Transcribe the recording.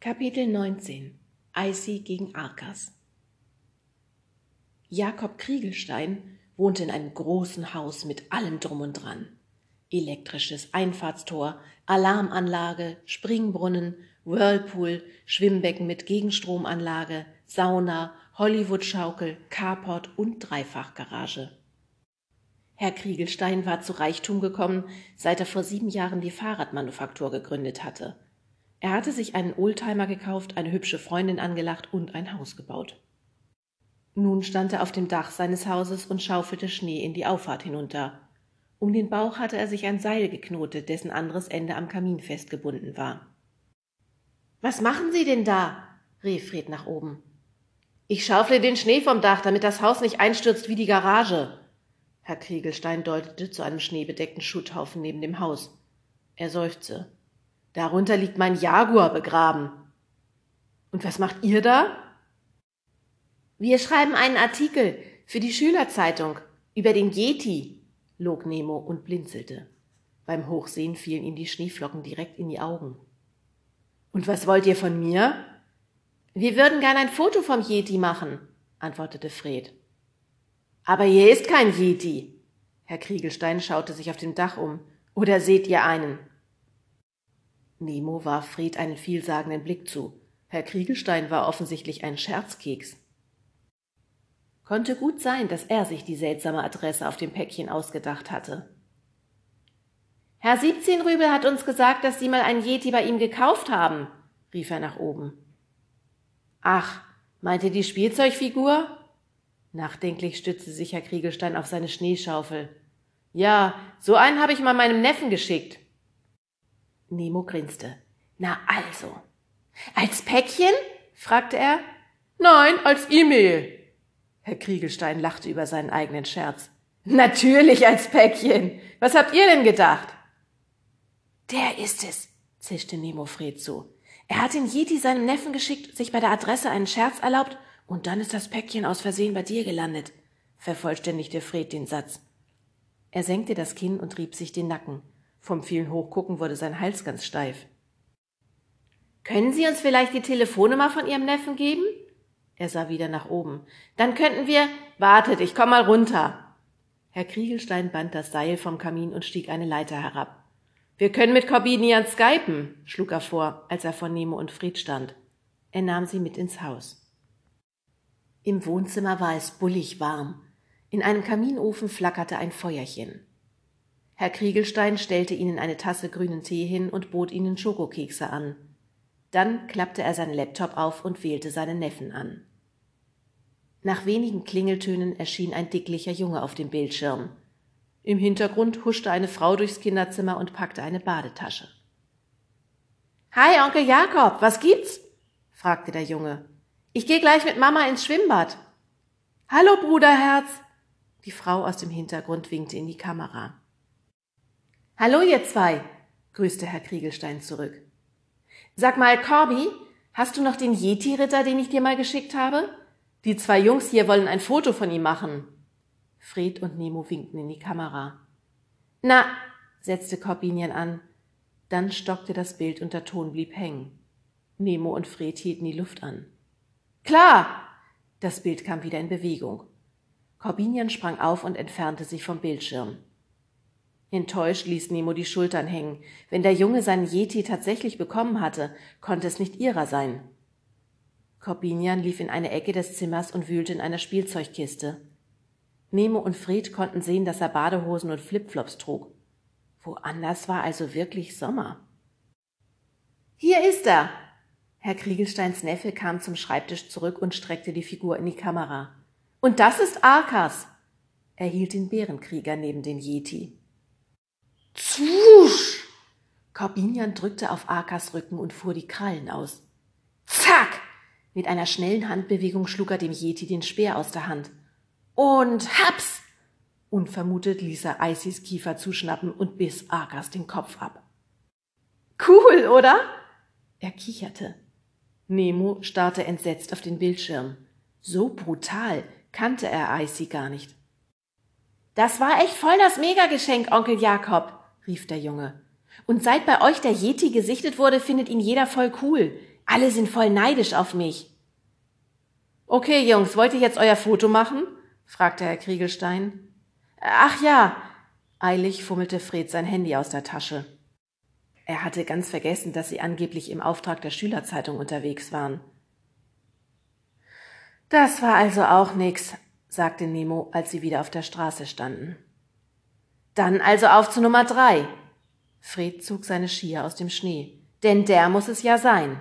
Kapitel 19 Icy gegen Arkas Jakob Kriegelstein wohnte in einem großen Haus mit allem drum und dran. Elektrisches Einfahrtstor, Alarmanlage, Springbrunnen, Whirlpool, Schwimmbecken mit Gegenstromanlage, Sauna, Hollywood-Schaukel, Carport und Dreifachgarage. Herr Kriegelstein war zu Reichtum gekommen, seit er vor sieben Jahren die Fahrradmanufaktur gegründet hatte – er hatte sich einen Oldtimer gekauft, eine hübsche Freundin angelacht und ein Haus gebaut. Nun stand er auf dem Dach seines Hauses und schaufelte Schnee in die Auffahrt hinunter. Um den Bauch hatte er sich ein Seil geknotet, dessen anderes Ende am Kamin festgebunden war. Was machen Sie denn da? rief Fred nach oben. Ich schaufle den Schnee vom Dach, damit das Haus nicht einstürzt wie die Garage. Herr Kriegelstein deutete zu einem schneebedeckten Schutthaufen neben dem Haus. Er seufzte. Darunter liegt mein Jaguar begraben. Und was macht ihr da? Wir schreiben einen Artikel für die Schülerzeitung über den Yeti, log Nemo und blinzelte. Beim Hochsehen fielen ihm die Schneeflocken direkt in die Augen. Und was wollt ihr von mir? Wir würden gern ein Foto vom Yeti machen, antwortete Fred. Aber hier ist kein Yeti. Herr Kriegelstein schaute sich auf dem Dach um. Oder seht ihr einen? Nemo warf Fred einen vielsagenden Blick zu. Herr Kriegelstein war offensichtlich ein Scherzkeks. Konnte gut sein, dass er sich die seltsame Adresse auf dem Päckchen ausgedacht hatte. Herr Siebzehnrübel hat uns gesagt, dass Sie mal einen Yeti bei ihm gekauft haben, rief er nach oben. Ach, meinte die Spielzeugfigur? Nachdenklich stützte sich Herr Kriegelstein auf seine Schneeschaufel. Ja, so einen habe ich mal meinem Neffen geschickt. Nemo grinste. Na also. Als Päckchen? fragte er. Nein, als E-Mail. Herr Kriegelstein lachte über seinen eigenen Scherz. Natürlich als Päckchen. Was habt ihr denn gedacht? Der ist es, zischte Nemo Fred zu. Er hat den Yeti seinem Neffen geschickt, sich bei der Adresse einen Scherz erlaubt, und dann ist das Päckchen aus Versehen bei dir gelandet, vervollständigte Fred den Satz. Er senkte das Kinn und rieb sich den Nacken. Vom vielen Hochgucken wurde sein Hals ganz steif. Können Sie uns vielleicht die Telefonnummer von Ihrem Neffen geben? Er sah wieder nach oben. Dann könnten wir. Wartet, ich komm mal runter. Herr Kriegelstein band das Seil vom Kamin und stieg eine Leiter herab. Wir können mit Corbinian skypen, schlug er vor, als er vor Nemo und Fried stand. Er nahm sie mit ins Haus. Im Wohnzimmer war es bullig warm. In einem Kaminofen flackerte ein Feuerchen. Herr Kriegelstein stellte ihnen eine Tasse grünen Tee hin und bot ihnen Schokokekse an. Dann klappte er seinen Laptop auf und wählte seinen Neffen an. Nach wenigen Klingeltönen erschien ein dicklicher Junge auf dem Bildschirm. Im Hintergrund huschte eine Frau durchs Kinderzimmer und packte eine Badetasche. Hi, Onkel Jakob, was gibt's? fragte der Junge. Ich gehe gleich mit Mama ins Schwimmbad. Hallo, Bruderherz. Die Frau aus dem Hintergrund winkte in die Kamera. Hallo, ihr zwei, grüßte Herr Kriegelstein zurück. Sag mal, Corby, hast du noch den Yeti-Ritter, den ich dir mal geschickt habe? Die zwei Jungs hier wollen ein Foto von ihm machen. Fred und Nemo winkten in die Kamera. Na, setzte Corbinian an. Dann stockte das Bild und der Ton blieb hängen. Nemo und Fred hielten die Luft an. Klar! Das Bild kam wieder in Bewegung. Corbinian sprang auf und entfernte sich vom Bildschirm. Enttäuscht ließ Nemo die Schultern hängen. Wenn der Junge seinen Yeti tatsächlich bekommen hatte, konnte es nicht ihrer sein. Corbinian lief in eine Ecke des Zimmers und wühlte in einer Spielzeugkiste. Nemo und Fred konnten sehen, dass er Badehosen und Flipflops trug. Woanders war also wirklich Sommer. Hier ist er! Herr Kriegelsteins Neffe kam zum Schreibtisch zurück und streckte die Figur in die Kamera. Und das ist Arkas! Er hielt den Bärenkrieger neben den Yeti. Zwusch! Corbinian drückte auf Akas Rücken und fuhr die Krallen aus. Zack! Mit einer schnellen Handbewegung schlug er dem Yeti den Speer aus der Hand. Und haps! Unvermutet ließ er Isis Kiefer zuschnappen und biss Akas den Kopf ab. Cool, oder? Er kicherte. Nemo starrte entsetzt auf den Bildschirm. So brutal kannte er Icy gar nicht. Das war echt voll das Megageschenk, Onkel Jakob, rief der Junge. Und seit bei euch der Yeti gesichtet wurde, findet ihn jeder voll cool. Alle sind voll neidisch auf mich. Okay, Jungs, wollt ihr jetzt euer Foto machen? fragte Herr Kriegelstein. Ach ja. Eilig fummelte Fred sein Handy aus der Tasche. Er hatte ganz vergessen, dass sie angeblich im Auftrag der Schülerzeitung unterwegs waren. Das war also auch nix, sagte Nemo, als sie wieder auf der Straße standen. Dann also auf zu Nummer drei. Fred zog seine Skier aus dem Schnee. Denn der muss es ja sein.